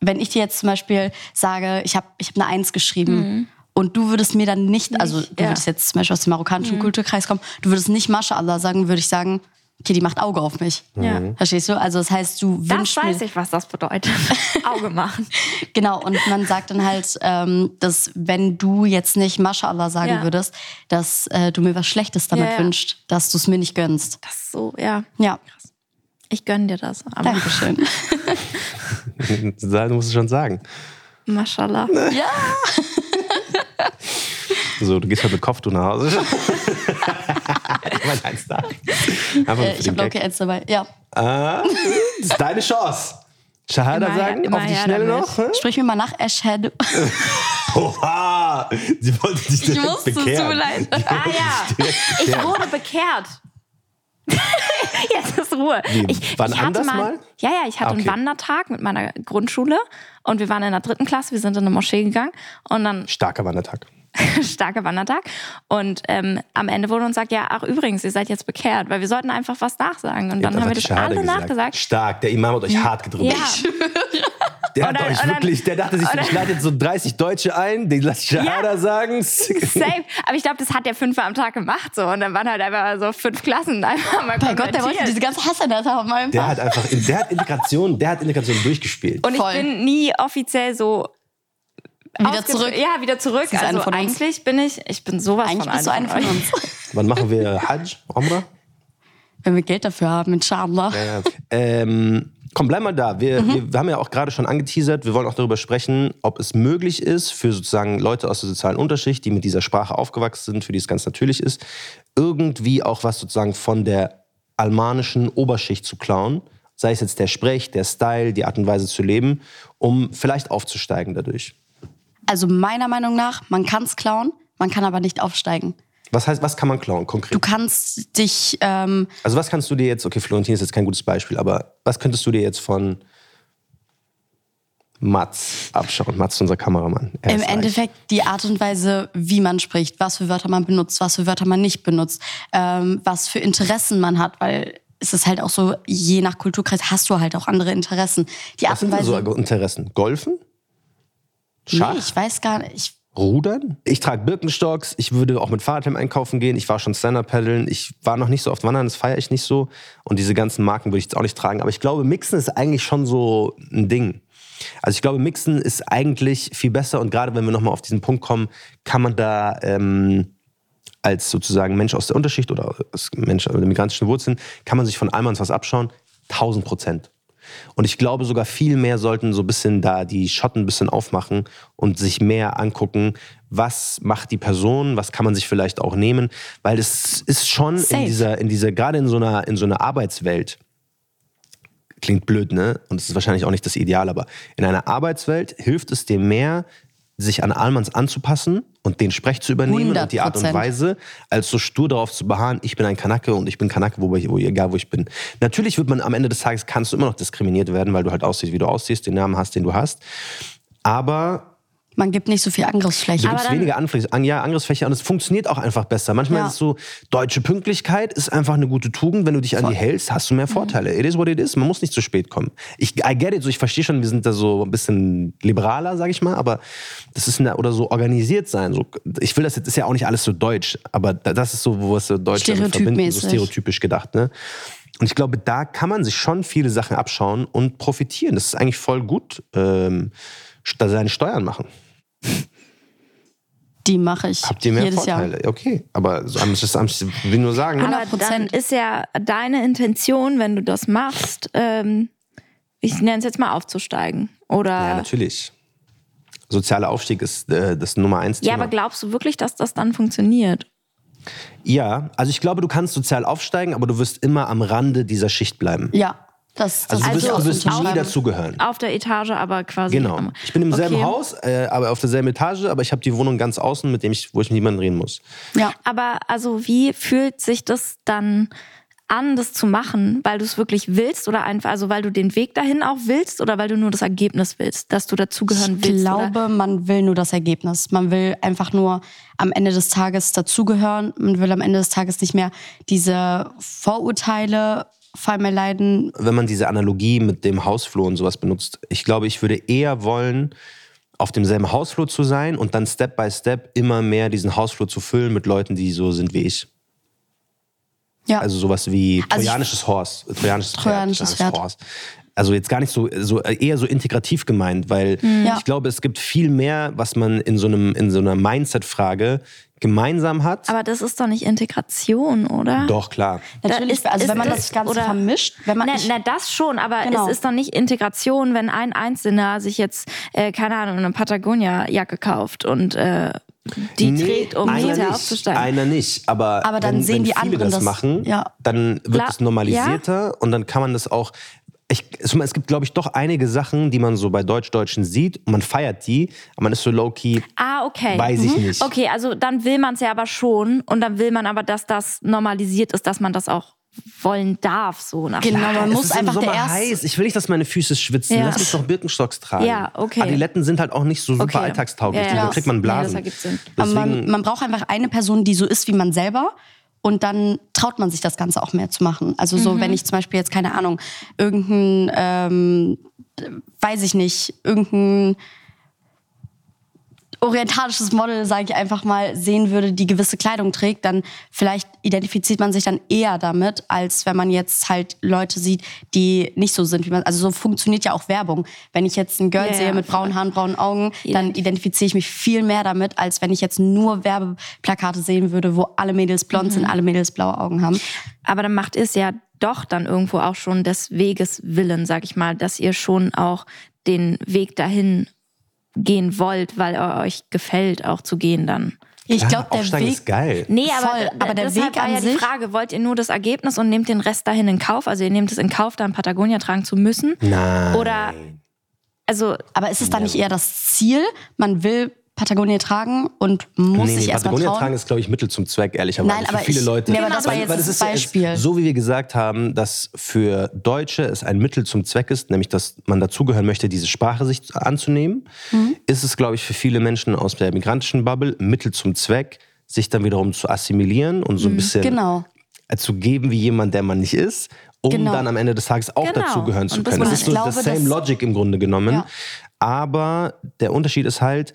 wenn ich dir jetzt zum Beispiel sage, ich habe ich hab eine Eins geschrieben und du würdest mir dann nicht, also du ja. würdest jetzt zum Beispiel aus dem marokkanischen Kulturkreis kommen, du würdest nicht Mashallah sagen, würde ich sagen, okay, die macht Auge auf mich. Ja. Verstehst du? Also das heißt, du Das wünschst weiß mir... ich, was das bedeutet. Auge machen. Genau, und man sagt dann halt, ähm, dass wenn du jetzt nicht Mashallah sagen Ja. würdest, dass äh, du mir was Schlechtes damit Ja, ja. wünschst, dass du es mir nicht gönnst. Das ist so, ja. Ja, Ich gönn dir das. Aber Dankeschön. Du musst es schon sagen. Mashallah. ja. So, du gehst halt mit Kopftuch nach Hause. Eins da. Äh, ich habe. Loki eins dabei. Ja. Ah, das ist deine Chance. Shahada Immer- sagen, immer auf die Schnelle damit. noch. hä? Sprich mir mal nach, Ashhead. Oha! Sie wollte dich direkt wusste es, tut bekehren. mir leid. Ah ja, ich wurde bekehrt. Jetzt ist Ruhe. Wie, Ich, wann ich hatte anders mal, mal? Ja, ja, ich hatte Ah, okay. einen Wandertag mit meiner Grundschule und wir waren in der dritten Klasse, wir sind in eine Moschee gegangen und dann Starker Wandertag. starker Wandertag. Und ähm, am Ende wurde uns gesagt, ja, ach übrigens, ihr seid jetzt bekehrt, weil wir sollten einfach was nachsagen. Und Ihr dann haben wir das alle gesagt. nachgesagt. Stark, der Imam hat euch hart gedrückt. Ja, Der hat dann- euch wirklich, der dachte sich, ich lade jetzt so 30 Deutsche ein, die lasse ich Shahada Ja. sagen. safe. Aber ich glaube, das hat der fünfmal am Tag gemacht so. Und dann waren halt einfach so fünf Klassen einfach mal Bei Gott, der wollte diese ganze Hasanat haben. Einfach. Der hat einfach, der hat Integration, der hat Integration durchgespielt. Und ich Voll. bin nie offiziell so Wieder zurück. Ja, wieder zurück. Also eigentlich bin ich, ich bin sowas Eigentlich von bist einer von uns. Wann machen wir Hajj, Umrah? Wenn wir Geld dafür haben, inshallah. Ja. Ähm, komm, bleib mal da. Wir, wir, wir haben ja auch gerade schon angeteasert, wir wollen auch darüber sprechen, ob es möglich ist für sozusagen Leute aus der sozialen Unterschicht, die mit dieser Sprache aufgewachsen sind, für die es ganz natürlich ist, irgendwie auch was sozusagen von der almanischen Oberschicht zu klauen. Sei es jetzt der Sprech, der Style, die Art und Weise zu leben, um vielleicht aufzusteigen dadurch. Also meiner Meinung nach, man kann es klauen, man kann aber nicht aufsteigen. Was heißt, was kann man klauen konkret? Du kannst dich, ähm, Also was kannst du dir jetzt, okay, Florentin ist jetzt kein gutes Beispiel, aber was könntest du dir jetzt von Mats abschauen? Mats ist unser Kameramann. Er im ist reich. Endeffekt die Art und Weise, wie man spricht, was für Wörter man benutzt, was für Wörter man nicht benutzt, ähm, was für Interessen man hat, weil es ist halt auch so, je nach Kulturkreis hast du halt auch andere Interessen. Die Art Was sind und denn so Weise. Interessen? Golfen? Schach? nee, ich weiß gar nicht. Ich, Rudern? Ich trage Birkenstocks, ich würde auch mit Fahrradhelm einkaufen gehen, ich war schon Stand-Up-Paddeln, ich war noch nicht so oft wandern, das feiere ich nicht so. Und diese ganzen Marken würde ich jetzt auch nicht tragen. Aber ich glaube, Mixen ist eigentlich schon so ein Ding. Also ich glaube, Mixen ist eigentlich viel besser und gerade wenn wir nochmal auf diesen Punkt kommen, kann man da ähm, als sozusagen Mensch aus der Unterschicht oder als Mensch mit migrantischen Wurzeln, kann man sich von Almans was abschauen. 1000 Prozent. Und ich glaube sogar viel mehr sollten so ein bisschen da die Schotten ein bisschen aufmachen und sich mehr angucken, was macht die Person, was kann man sich vielleicht auch nehmen, weil es ist schon in Safe. dieser, in dieser, gerade in so einer, in so einer Arbeitswelt, klingt blöd, ne? Und es ist wahrscheinlich auch nicht das Ideal, aber in einer Arbeitswelt hilft es dir mehr, sich an Almans anzupassen und den Sprech zu übernehmen und die Art und 100%. Weise, als so stur darauf zu beharren, ich bin ein Kanake und ich bin Kanake, wo, wo, egal wo ich bin. Natürlich wird man am Ende des Tages, kannst du immer noch diskriminiert werden, weil du halt aussiehst, wie du aussiehst, den Namen hast, den du hast. Aber Man gibt nicht so viel Angriffsfläche. Du gibst dann- weniger Angriffs an, ja, Angriffsfläche und es funktioniert auch einfach besser. Manchmal Ja. ist es so, deutsche Pünktlichkeit ist einfach eine gute Tugend. Wenn du dich an die hältst, hast du mehr Vorteile. It is what it is. Man muss nicht zu spät kommen. Ich, I get it, so ich verstehe schon, wir sind da so ein bisschen liberaler, sag ich mal, aber das ist eine, oder so organisiert sein. So, ich will das jetzt, ist ja auch nicht alles so deutsch, aber da- das ist so, wo es so Deutsch verbinden, so stereotypisch gedacht, ne? Und ich glaube, da kann man sich schon viele Sachen abschauen und profitieren. Das ist eigentlich voll gut, ähm, da seine Steuern machen. Die mache ich Habt ihr mehr jedes Jahr. Vorteile? Okay, aber das ich will nur sagen, Aber dann 100%. ist ja deine Intention, wenn du das machst, ähm, ich nenne es jetzt mal aufzusteigen. Oder ja, natürlich. Sozialer Aufstieg ist äh, das Nummer eins Ja, Thema. aber glaubst du wirklich, dass das dann funktioniert? ja, also ich glaube, du kannst sozial aufsteigen, aber du wirst immer am Rande dieser Schicht bleiben. Ja, das, das Also du wirst, Also nie unterschreiben. dazugehören. Auf der Etage, aber quasi. Genau. am- Ich bin im selben Okay. Haus, äh, aber auf derselben Etage, aber ich habe die Wohnung ganz außen, mit dem ich, wo ich mit niemandem reden muss. Ja. Aber also wie fühlt sich das dann an, das zu machen, weil du es wirklich willst oder einfach, also weil du den Weg dahin auch willst oder weil du nur das Ergebnis willst, dass du dazugehören Ich willst? glaube, oder? man will nur das Ergebnis. Man will einfach nur am Ende des Tages dazugehören. Man will am Ende des Tages nicht mehr diese Vorurteile vor allem erleiden. Wenn man diese Analogie mit dem Hausflur und sowas benutzt, ich glaube, ich würde eher wollen, auf demselben Hausflur zu sein und dann Step by Step immer mehr diesen Hausflur zu füllen mit Leuten, die so sind wie ich. Ja. Also sowas wie Also trojanisches Horse, trojanisches Pferd, Trojanisches Pferd. Also jetzt gar nicht so, so eher so integrativ gemeint, weil Ja. ich glaube, es gibt viel mehr, was man in so einem in so einer Mindset-Frage gemeinsam hat. Aber das ist doch nicht Integration, oder? Doch klar. Natürlich, Da also wenn man ist- das Ganze oder- vermischt, wenn man na, na, das schon, aber Genau. es ist doch nicht Integration, wenn ein Einzelner sich jetzt, äh, keine Ahnung, eine Patagonia-Jacke kauft und äh, die trägt, um einer hinterher nicht, aufzusteigen. Einer nicht, aber, Aber dann wenn, sehen wenn die viele anderen das das- machen, ja. dann wird es normalisierter und dann kann man das auch. Ich, es gibt, glaube ich, doch einige Sachen, die man so bei Deutsch-Deutschen sieht und man feiert die, aber man ist so low-key. Ah, okay. Weiß ich nicht. Okay, also dann will man es ja aber schon und dann will man aber, dass das normalisiert ist, dass man das auch wollen darf, so nach Genau, man muss ist im einfach der Sommer erste. heiß. Ich will nicht, dass meine Füße schwitzen. Ja. Lass mich doch Birkenstocks tragen. Ja, okay. Adiletten sind halt auch nicht so super Okay. alltagstauglich. Ja, ja. Da kriegt man Nee, Blasen. das ergibt Sinn. Deswegen, man, man braucht einfach eine Person, die so ist wie man selber. Und dann traut man sich das Ganze auch mehr zu machen. Also so, Mhm. wenn ich zum Beispiel jetzt, keine Ahnung, irgendein, ähm, weiß ich nicht, irgendein orientalisches Model, sage ich einfach mal, sehen würde, die gewisse Kleidung trägt, dann vielleicht identifiziert man sich dann eher damit, als wenn man jetzt halt Leute sieht, die nicht so sind, wie man. Also so funktioniert ja auch Werbung. Wenn ich jetzt ein Girl Ja, sehe ja, mit braunen Haaren, braunen Augen, dann Identif- identifiziere ich mich viel mehr damit, als wenn ich jetzt nur Werbeplakate sehen würde, wo alle Mädels blond Mhm. sind, alle Mädels blaue Augen haben. Aber dann macht es ja doch dann irgendwo auch schon des Weges willen, sag ich mal, dass ihr schon auch den Weg dahin gehen wollt, weil er euch gefällt, auch zu gehen dann. Ich glaube, der Aufsteigen Weg ist geil. Nee, aber, Voll, aber der deshalb Weg war an ja die sich- Frage, wollt ihr nur das Ergebnis und nehmt den Rest dahin in Kauf? Also ihr nehmt es in Kauf, dann Patagonia tragen zu müssen? Nein. Oder, also, Aber ist es dann nicht eher das Ziel? Man will Patagonia tragen und muss nee, sich nee, erstmal Patagonia trauen. tragen ist, glaube ich, Mittel zum Zweck, ehrlicherweise. Nein, für aber viele ich- Leute. nee, aber das war jetzt das ist ja- Beispiel. so wie wir gesagt haben, dass für Deutsche es ein Mittel zum Zweck ist, nämlich dass man dazugehören möchte, diese Sprache sich anzunehmen, Mhm. ist es, glaube ich, für viele Menschen aus der migrantischen Bubble Mittel zum Zweck, sich dann wiederum zu assimilieren und so ein bisschen Genau. zu geben wie jemand, der man nicht ist, um Genau. dann am Ende des Tages auch Genau. dazugehören zu das können. Das ist ich. so Ich das glaube, same Logic im Grunde genommen. Ja. Aber der Unterschied ist halt,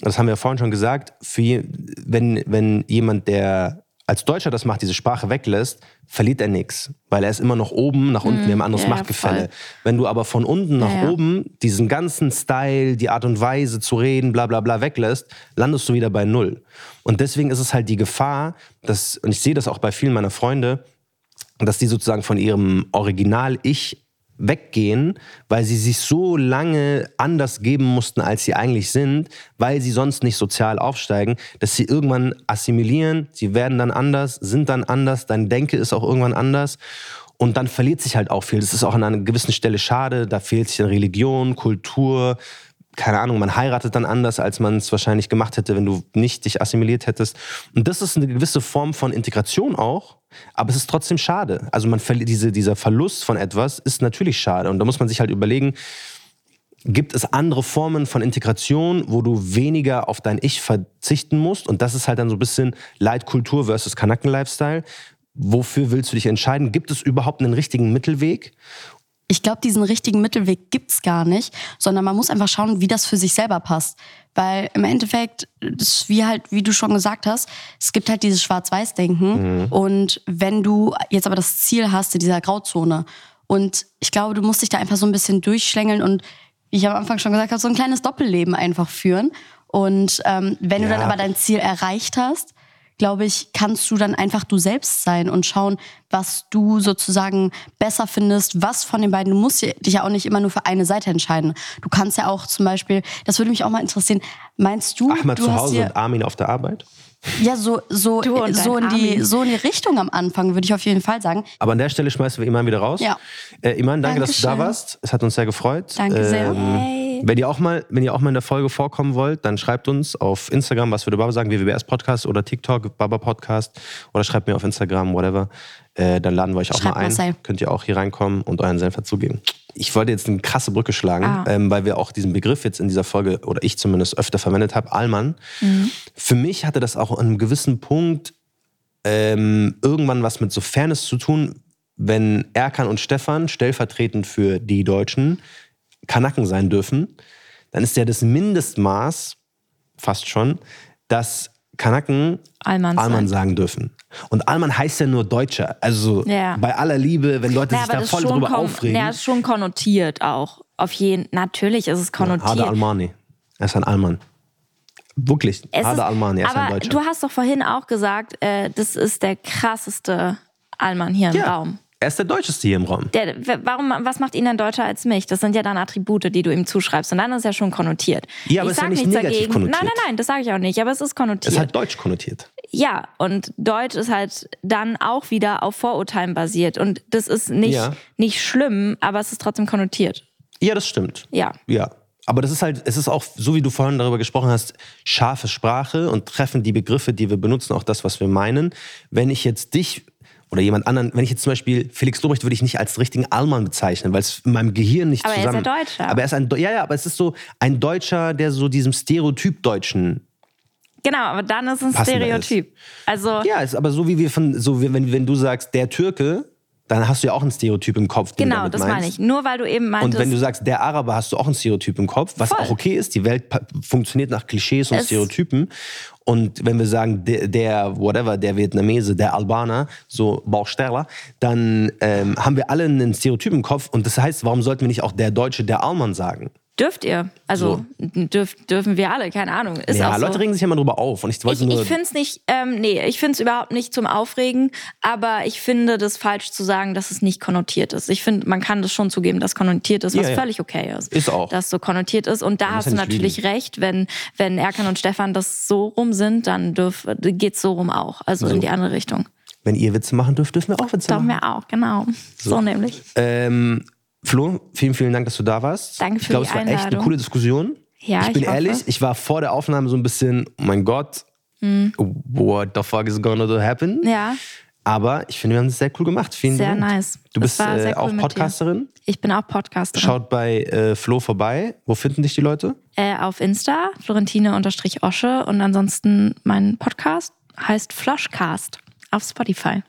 das haben wir ja vorhin schon gesagt, je- wenn, wenn jemand, der als Deutscher das macht, diese Sprache weglässt, verliert er nichts. Weil er ist immer noch oben, nach unten, wir haben ein anderes Mhm. ja, Machtgefälle. voll. Wenn du aber von unten nach Ja, ja. oben diesen ganzen Style, die Art und Weise zu reden, bla bla bla weglässt, landest du wieder bei Null. Und deswegen ist es halt die Gefahr, dass, und ich sehe das auch bei vielen meiner Freunde, dass die sozusagen von ihrem Original-Ich weggehen, weil sie sich so lange anders geben mussten, als sie eigentlich sind, weil sie sonst nicht sozial aufsteigen, dass sie irgendwann assimilieren, sie werden dann anders, sind dann anders, dein Denke ist auch irgendwann anders und dann verliert sich halt auch viel. Das ist auch an einer gewissen Stelle schade, da fehlt sich dann Religion, Kultur, keine Ahnung, man heiratet dann anders, als man es wahrscheinlich gemacht hätte, wenn du nicht dich assimiliert hättest. Und das ist eine gewisse Form von Integration auch, aber es ist trotzdem schade. Also man diese, dieser Verlust von etwas ist natürlich schade. Und da muss man sich halt überlegen, gibt es andere Formen von Integration, wo du weniger auf dein Ich verzichten musst? Und das ist halt dann so ein bisschen Leitkultur versus Kanaken-Lifestyle. Wofür willst du dich entscheiden? Gibt es überhaupt einen richtigen Mittelweg? Ich glaube, diesen richtigen Mittelweg gibt's gar nicht, sondern man muss einfach schauen, wie das für sich selber passt. Weil im Endeffekt, das ist wie halt, wie du schon gesagt hast, es gibt halt dieses Schwarz-Weiß-Denken. Und wenn du jetzt aber das Ziel hast, in dieser Grauzone, und ich glaube, du musst dich da einfach so ein bisschen durchschlängeln und, wie ich am Anfang schon gesagt habe, so ein kleines Doppelleben einfach führen. Und ähm, wenn du Ja. dann aber dein Ziel erreicht hast, glaube ich, kannst du dann einfach du selbst sein und schauen, was du sozusagen besser findest, was von den beiden. Du musst dich ja auch nicht immer nur für eine Seite entscheiden. Du kannst ja auch zum Beispiel, das würde mich auch mal interessieren, meinst du, Ahmad du zu Hause und Armin auf der Arbeit? ja so so so in die Armin. so in die Richtung am Anfang würde ich auf jeden Fall sagen. Aber an der Stelle schmeißen wir Iman wieder raus. Ja. Äh, Iman, danke, dass du da Dankeschön. warst. Es hat uns sehr gefreut. Danke sehr. Hey. Wenn ihr, auch mal, wenn ihr auch mal in der Folge vorkommen wollt, dann schreibt uns auf Instagram, was würde Baba sagen, WWBS Podcast oder TikTok, Baba Podcast oder schreibt mir auf Instagram, whatever. Äh, dann laden wir euch auch Schreibt mal ein. Marcel. Könnt ihr auch hier reinkommen und euren Senf dazugeben. Ich wollte jetzt eine krasse Brücke schlagen, Ah. ähm, weil wir auch diesen Begriff jetzt in dieser Folge, oder ich zumindest öfter verwendet habe, Allmann. Für mich hatte das auch an einem gewissen Punkt ähm, irgendwann was mit so Fairness zu tun, wenn Erkan und Stefan stellvertretend für die Deutschen Kanaken sein dürfen, dann ist ja das Mindestmaß, fast schon, dass Kanaken Allmann Allmann sagen dürfen. Und Allmann heißt ja nur Deutscher. Also Ja. bei aller Liebe, wenn Leute Ja, sich da voll schon drüber kon- aufregen. Ja, ist schon konnotiert auch. Auf jeden, natürlich ist es konnotiert. Almani. Er ist ein Allmann. Wirklich. Es Hada ist- Almani, er ist ein aber Deutscher. du hast doch vorhin auch gesagt, äh, das ist der krasseste Allmann hier im ja, Raum. Er ist der Deutscheste hier im Raum. Der, warum, was macht ihn denn deutscher als mich? Das sind ja dann Attribute, die du ihm zuschreibst. Und dann ist es ja schon konnotiert. Ja, aber ich ist ja nicht nichts negativ dagegen. konnotiert. Nein, nein, nein, das sage ich auch nicht. Aber es ist Er konnotiert. ist halt deutsch konnotiert. ja, und Deutsch ist halt dann auch wieder auf Vorurteilen basiert. Und das ist nicht, Ja. nicht schlimm, aber es ist trotzdem konnotiert. Ja, das stimmt. Ja. Ja. Aber das ist halt, es ist auch, so wie du vorhin darüber gesprochen hast, scharfe Sprache und treffen die Begriffe, die wir benutzen, auch das, was wir meinen. Wenn ich jetzt dich oder jemand anderen, wenn ich jetzt zum Beispiel Felix Lobrecht würde ich nicht als richtigen Allmann bezeichnen, weil es in meinem Gehirn nicht Aber er ist ja zusammen... Deutscher. Aber er ist ein, ja, ja, aber es ist so ein Deutscher, der so diesem Stereotyp Deutschen Genau, aber dann ist es ein Stereotyp. Also, Ja, ist aber so wie wir von, so wie, wenn, wenn du sagst, der Türke, dann hast du ja auch ein Stereotyp im Kopf. den du genau, das meinst. meine ich. Nur weil du eben Und meintest, wenn du sagst, der Araber, hast du auch ein Stereotyp im Kopf, was Voll. auch okay ist. Die Welt funktioniert nach Klischees und Es- Stereotypen. Und wenn wir sagen, der, der whatever, der Vietnamese, der Albaner, so Bausteller, dann ähm, haben wir alle einen Stereotyp im Kopf. Und das heißt, warum sollten wir nicht auch der Deutsche, der Allmann sagen? Dürft ihr. Also dürf, dürfen wir alle, keine Ahnung. Ist ja, auch so. Leute regen sich ja immer drüber auf. Und ich wollte Ich, nur. ich finde es nicht, ähm, nee, ich finde es überhaupt nicht zum Aufregen, aber ich finde das falsch zu sagen, dass es nicht konnotiert ist. Ich finde, man kann das schon zugeben, dass konnotiert ist, was Ja, ja. völlig okay ist. Ist auch. Dass so konnotiert ist. Und da muss hast du natürlich recht, wenn, wenn Erkan und Stefan das so rum sind, dann dürf, geht's so rum auch. Also in die andere Richtung. wenn ihr Witze machen dürft, dürfen wir auch Witze Doch, machen. mir auch, genau. So, nämlich. Ähm, Flo, vielen, vielen Dank, dass du da warst. Danke ich für glaube, die es war echt eine Einladung. coole Diskussion. Ja, ich bin ich ehrlich, ich war vor der Aufnahme so ein bisschen, oh mein Gott, what the fuck is gonna happen? Ja, Aber ich finde, wir haben es sehr cool gemacht. Vielen sehr Dank. nice. Du Das bist äh, cool auch. Podcasterin. Ich bin auch Podcasterin. Schaut bei äh, Flo vorbei. Wo finden dich die Leute? Äh, auf Insta, Florentine-Osche und ansonsten mein Podcast heißt Floschcast auf Spotify.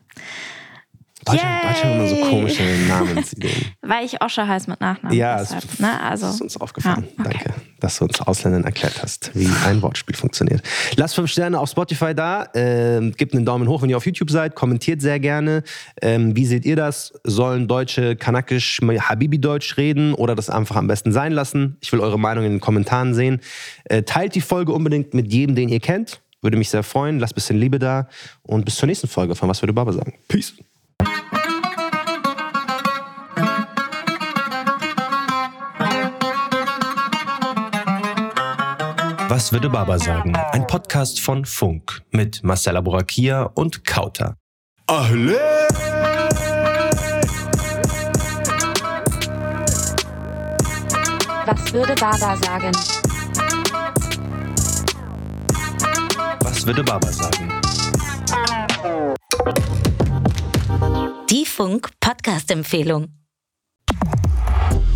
Deutsche haben immer so komische Namensideen. Weil ich Osche heiße mit Nachnamen. Ja, deshalb, es, ne? also, das ist uns aufgefallen. Ja, okay. Danke, dass du uns Ausländern erklärt hast, wie ein Wortspiel funktioniert. Lasst fünf Sterne auf Spotify da, ähm, gebt einen Daumen hoch, wenn ihr auf YouTube seid, kommentiert sehr gerne. Ähm, wie seht ihr das? Sollen Deutsche Kanakisch Habibi-Deutsch reden oder das einfach am besten sein lassen? Ich will eure Meinung in den Kommentaren sehen. Äh, teilt die Folge unbedingt mit jedem, den ihr kennt. Würde mich sehr freuen. Lasst ein bisschen Liebe da und bis zur nächsten Folge von Was würde Baba sagen. Peace. Was würde Baba sagen? Ein Podcast von Funk mit Marcella Borakia und Kauter. Was würde Baba sagen? Was würde Baba sagen? Die Funk Podcast Empfehlung.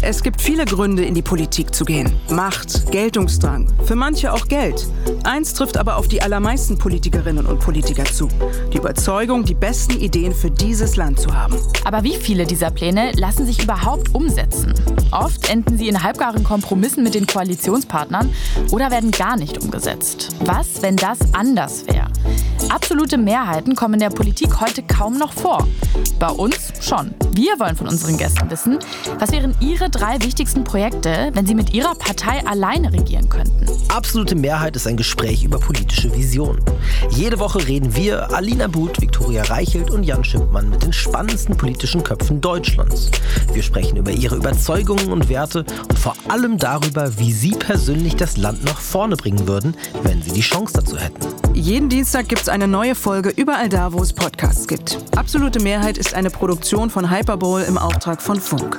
Es gibt viele Gründe, in die Politik zu gehen. Macht, Geltungsdrang, für manche auch Geld. Eins trifft aber auf die allermeisten Politikerinnen und Politiker zu. Die Überzeugung, die besten Ideen für dieses Land zu haben. Aber wie viele dieser Pläne lassen sich überhaupt umsetzen? Oft enden sie in halbgaren Kompromissen mit den Koalitionspartnern oder werden gar nicht umgesetzt. Was, wenn das anders wäre? Absolute Mehrheiten kommen in der Politik heute kaum noch vor. Bei uns schon. Wir wollen von unseren Gästen wissen, was wären ihre drei wichtigsten Projekte, wenn sie mit ihrer Partei alleine regieren könnten. Absolute Mehrheit ist ein Gespräch über politische Visionen. Jede Woche reden wir, Alina But, Viktoria Reichelt und Jan Schimpmann, mit den spannendsten politischen Köpfen Deutschlands. Wir sprechen über ihre Überzeugungen und Werte und vor allem darüber, wie sie persönlich das Land nach vorne bringen würden, wenn sie die Chance dazu hätten. Jeden Dienstag gibt es eine neue Folge überall da, wo es Podcasts gibt. Absolute Mehrheit ist eine Produktion von Hyperbowl im Auftrag von Funk.